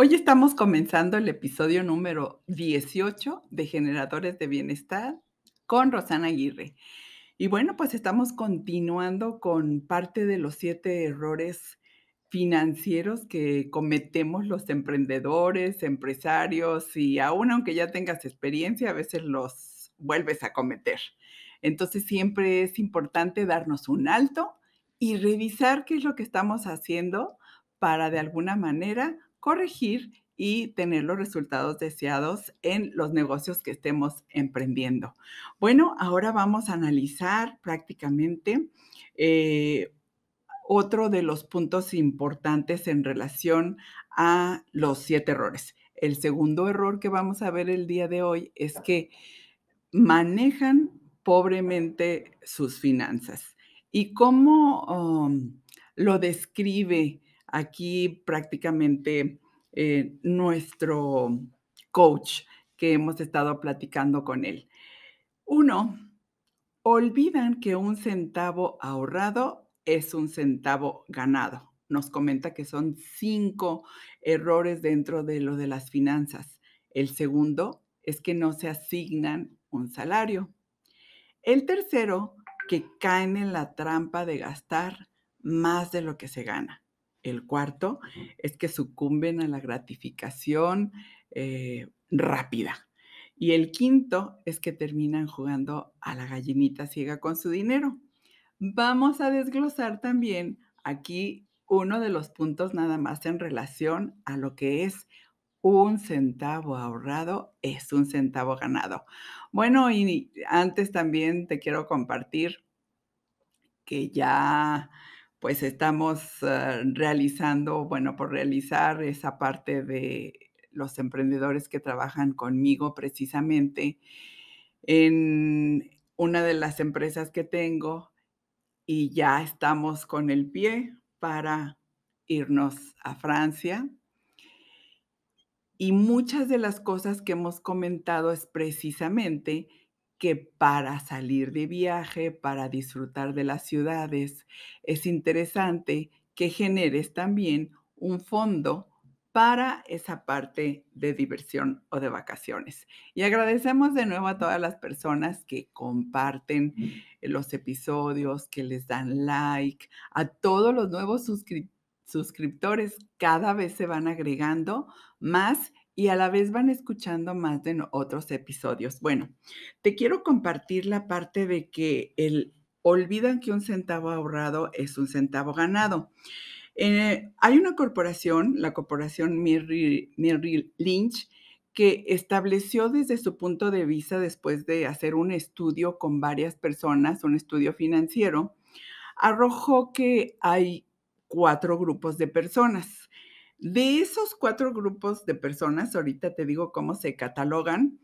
Hoy estamos comenzando el episodio número 18 de Generadores de Bienestar con Rosana Aguirre. Y bueno, pues estamos continuando con parte de los siete errores financieros que cometemos los emprendedores, empresarios y aún aunque ya tengas experiencia, a veces los vuelves a cometer. Entonces siempre es importante darnos un alto y revisar qué es lo que estamos haciendo para de alguna manera corregir y tener los resultados deseados en los negocios que estemos emprendiendo. Bueno, ahora vamos a analizar prácticamente eh, otro de los puntos importantes en relación a los siete errores. El segundo error que vamos a ver el día de hoy es que manejan pobremente sus finanzas. ¿Y cómo um, lo describe aquí prácticamente eh, nuestro coach que hemos estado platicando con él. Uno, olvidan que un centavo ahorrado es un centavo ganado. Nos comenta que son cinco errores dentro de lo de las finanzas. El segundo es que no se asignan un salario. El tercero, que caen en la trampa de gastar más de lo que se gana. El cuarto es que sucumben a la gratificación eh, rápida. Y el quinto es que terminan jugando a la gallinita ciega con su dinero. Vamos a desglosar también aquí uno de los puntos nada más en relación a lo que es un centavo ahorrado es un centavo ganado. Bueno, y antes también te quiero compartir que ya pues estamos ah, realizando, bueno, por realizar esa parte de los emprendedores que trabajan conmigo precisamente en una de las empresas que tengo y ya estamos con el pie para irnos a Francia. Y muchas de las cosas que hemos comentado es precisamente que para salir de viaje, para disfrutar de las ciudades, es interesante que generes también un fondo para esa parte de diversión o de vacaciones. Y agradecemos de nuevo a todas las personas que comparten los episodios, que les dan like, a todos los nuevos suscriptores. Cada vez se van agregando más y a la vez van escuchando más de otros episodios. Bueno, te quiero compartir la parte de que el olvidan que un centavo ahorrado es un centavo ganado. Eh, hay una corporación, la corporación Merrill Lynch, que estableció desde su punto de vista, después de hacer un estudio con varias personas, un estudio financiero, arrojó que hay cuatro grupos de personas. De esos cuatro grupos de personas, ahorita te digo cómo se catalogan,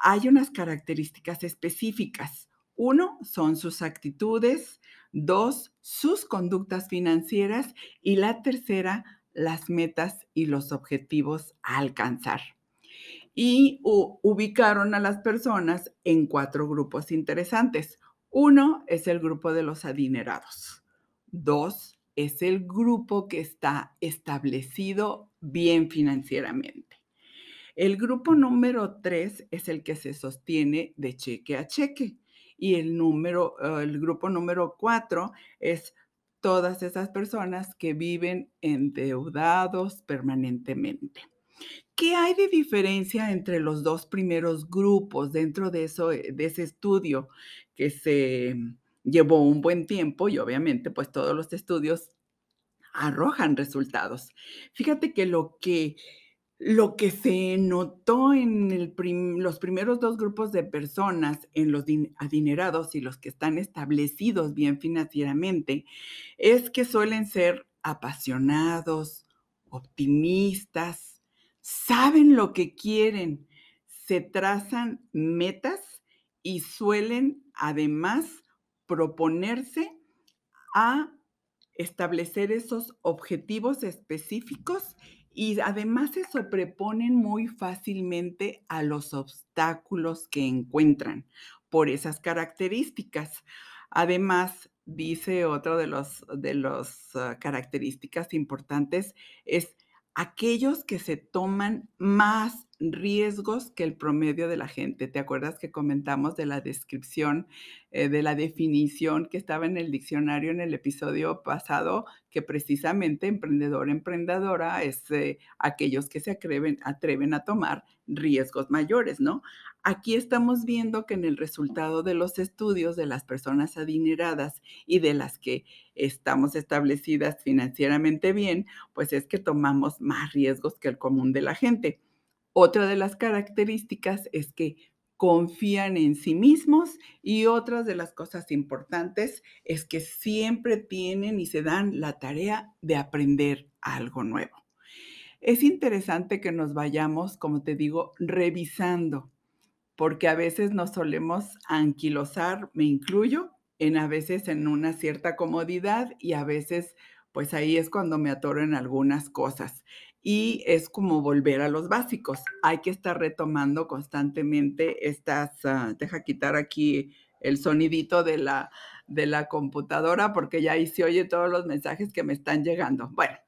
hay unas características específicas. Uno, son sus actitudes. Dos, sus conductas financieras. Y la tercera, las metas y los objetivos a alcanzar. Y ubicaron a las personas en cuatro grupos interesantes. Uno es el grupo de los adinerados. Dos, es el grupo que está establecido bien financieramente. El grupo número tres es el que se sostiene de cheque a cheque. Y el, número, eh, el grupo número cuatro es todas esas personas que viven endeudados permanentemente. ¿Qué hay de diferencia entre los dos primeros grupos dentro de, eso, de ese estudio que se llevó un buen tiempo y obviamente pues todos los estudios arrojan resultados. Fíjate que lo que, lo que se notó en los primeros dos grupos de personas, en los adinerados y los que están establecidos bien financieramente, es que suelen ser apasionados, optimistas, saben lo que quieren, se trazan metas y suelen además proponerse a establecer esos objetivos específicos y además se sobreponen muy fácilmente a los obstáculos que encuentran por esas características. Además, dice otro de los de las ah, características importantes es aquellos que se toman más riesgos que el promedio de la gente. ¿Te acuerdas que comentamos de la descripción, eh, de la definición que estaba en el diccionario en el episodio pasado? Que precisamente emprendedor, emprendedora es eh, aquellos que se atreven, atreven a tomar riesgos mayores, ¿no? Aquí estamos viendo que en el resultado de los estudios de las personas adineradas y de las que estamos establecidas financieramente bien, pues es que tomamos más riesgos que el común de la gente. Otra de las características es que confían en sí mismos y otras de las cosas importantes es que siempre tienen y se dan la tarea de aprender algo nuevo. Es interesante que nos vayamos, como te digo, revisando, porque a veces nos solemos anquilosar, me incluyo, en a veces en una cierta comodidad y a veces pues ahí es cuando me atoro en algunas cosas y es como volver a los básicos. Hay que estar retomando constantemente estas, uh, deja quitar aquí el sonidito de la, de la computadora porque ya ahí se oye todos los mensajes que me están llegando. Bueno,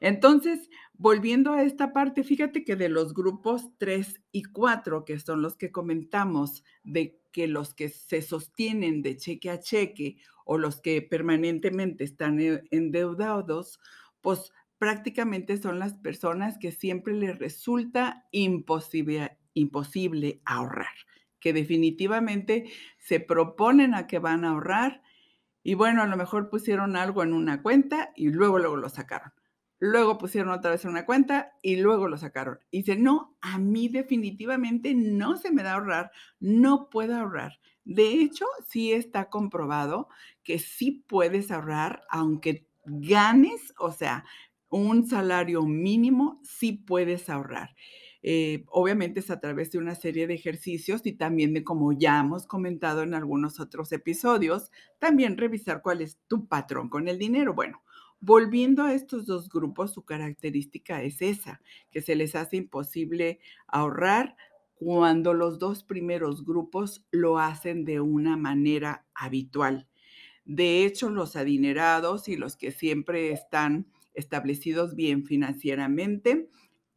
entonces, volviendo a esta parte, fíjate que de los grupos 3 y 4, que son los que comentamos, de que los que se sostienen de cheque a cheque o los que permanentemente están e, endeudados, pues prácticamente son las personas que siempre les resulta imposible, imposible ahorrar, que definitivamente se proponen a que van a ahorrar y bueno, a lo mejor pusieron algo en una cuenta y luego, luego lo sacaron. Luego pusieron otra vez una cuenta y luego lo sacaron. Y dice, no, a mí definitivamente no se me da ahorrar, no puedo ahorrar. De hecho, sí está comprobado que sí puedes ahorrar aunque ganes, o sea, un salario mínimo, sí puedes ahorrar. Eh, obviamente es a través de una serie de ejercicios y también de, como ya hemos comentado en algunos otros episodios, también revisar cuál es tu patrón con el dinero. Bueno, volviendo a estos dos grupos, su característica es esa, que se les hace imposible ahorrar cuando los dos primeros grupos lo hacen de una manera habitual. De hecho, los adinerados y los que siempre están establecidos bien financieramente,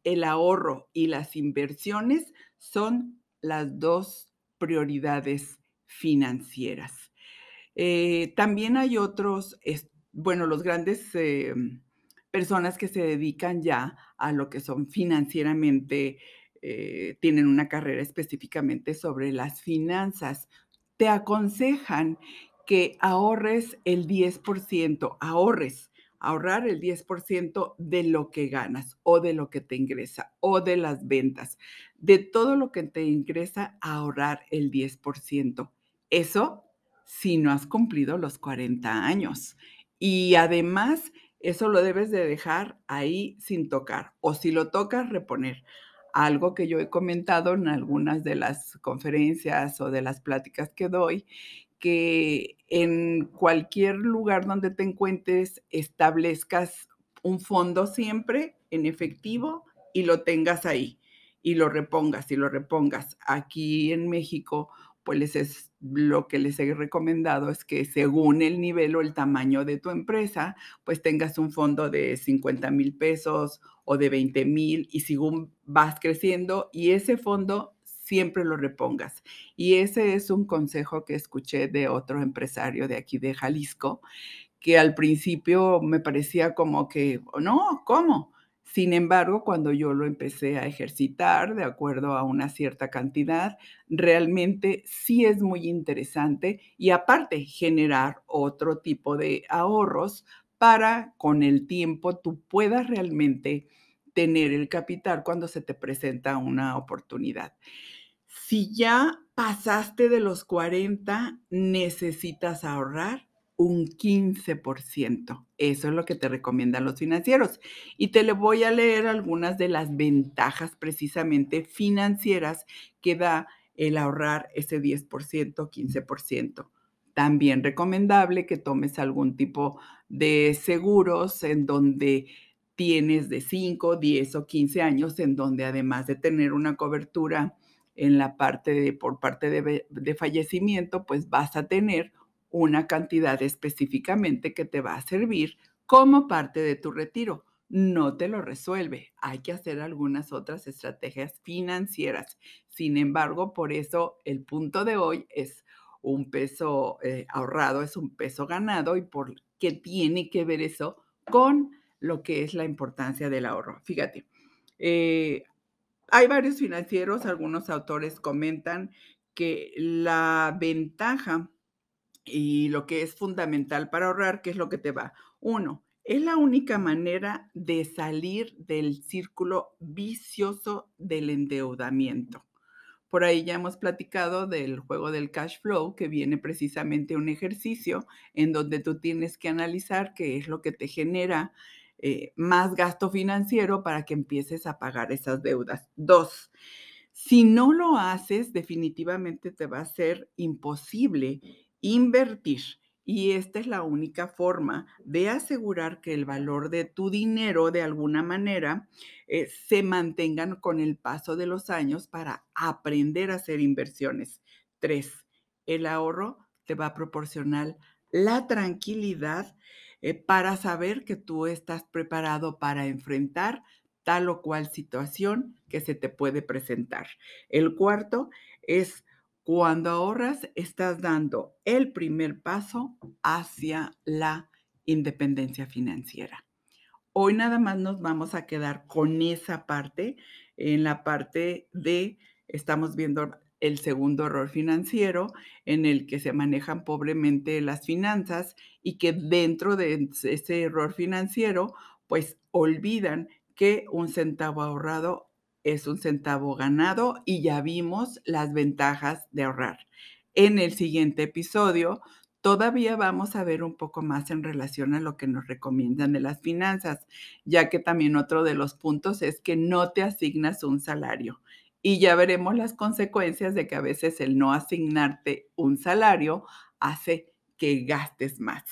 el ahorro y las inversiones son las dos prioridades financieras. Eh, también hay otros, bueno, los grandes eh, personas que se dedican ya a lo que son financieramente, eh, tienen una carrera específicamente sobre las finanzas. Te aconsejan que ahorres el 10%, ahorres ahorrar el 10% de lo que ganas o de lo que te ingresa o de las ventas. De todo lo que te ingresa, ahorrar el 10%. Eso si no has cumplido los 40 años. Y además, eso lo debes de dejar ahí sin tocar. O si lo tocas, reponer. Algo que yo he comentado en algunas de las conferencias o de las pláticas que doy, que en cualquier lugar donde te encuentres establezcas un fondo siempre en efectivo y lo tengas ahí y lo repongas y lo repongas. Aquí en México, pues es lo que les he recomendado es que según el nivel o el tamaño de tu empresa, pues tengas un fondo de 50 mil pesos o de 20 mil y según vas creciendo y ese fondo siempre lo repongas. Y ese es un consejo que escuché de otro empresario de aquí de Jalisco, que al principio me parecía como que, no, ¿cómo? Sin embargo, cuando yo lo empecé a ejercitar de acuerdo a una cierta cantidad, realmente sí es muy interesante y aparte generar otro tipo de ahorros para con el tiempo tú puedas realmente tener el capital cuando se te presenta una oportunidad. Si ya pasaste de los 40, necesitas ahorrar un 15%. Eso es lo que te recomiendan los financieros. Y te le voy a leer algunas de las ventajas precisamente financieras que da el ahorrar ese 10%, 15%. También recomendable que tomes algún tipo de seguros en donde tienes de 5, 10 o 15 años, en donde además de tener una cobertura en la parte de, por parte de, de fallecimiento, pues vas a tener una cantidad específicamente que te va a servir como parte de tu retiro. no te lo resuelve. Hay que hacer algunas otras estrategias financieras. Sin embargo, por eso el punto de hoy es un peso eh, ahorrado, es un peso ganado y por qué tiene que ver eso con lo que es la importancia del ahorro. Fíjate, eh, hay varios financieros, algunos autores comentan que la ventaja y lo que es fundamental para ahorrar, ¿qué es lo que te va? Uno, es la única manera de salir del círculo vicioso del endeudamiento. Por ahí ya hemos platicado del juego del cash flow, que viene precisamente un ejercicio en donde tú tienes que analizar qué es lo que te genera eh, más gasto financiero para que empieces a pagar esas deudas. Dos, si no lo haces, definitivamente te va a ser imposible invertir. Y esta es la única forma de asegurar que el valor de tu dinero de alguna manera eh, se mantengan con el paso de los años para aprender a hacer inversiones. Tres, el ahorro te va a proporcionar la tranquilidad eh, para saber que tú estás preparado para enfrentar tal o cual situación que se te puede presentar. El cuarto es cuando ahorras, estás dando el primer paso hacia la independencia financiera. Hoy nada más nos vamos a quedar con esa parte, en la parte de, estamos viendo el segundo error financiero en el que se manejan pobremente las finanzas y que dentro de ese error financiero, pues olvidan que un centavo ahorrado es un centavo ganado y ya vimos las ventajas de ahorrar. En el siguiente episodio todavía vamos a ver un poco más en relación a lo que nos recomiendan de las finanzas, ya que también otro de los puntos es que no te asignas un salario y ya veremos las consecuencias de que a veces el no asignarte un salario hace que gastes más.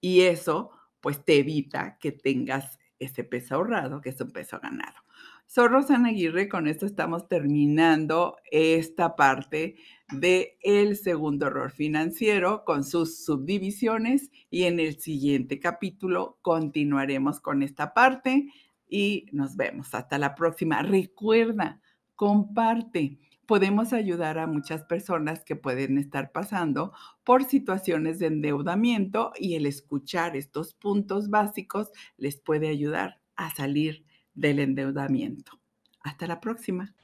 Y eso pues te evita que tengas ese peso ahorrado, que es un peso ganado. Soy Rosana Aguirre, con esto estamos terminando esta parte de el segundo error financiero con sus subdivisiones y en el siguiente capítulo continuaremos con esta parte y nos vemos. Hasta la próxima. Recuerda, comparte. Podemos ayudar a muchas personas que pueden estar pasando por situaciones de endeudamiento y el escuchar estos puntos básicos les puede ayudar a salir del endeudamiento. Hasta la próxima.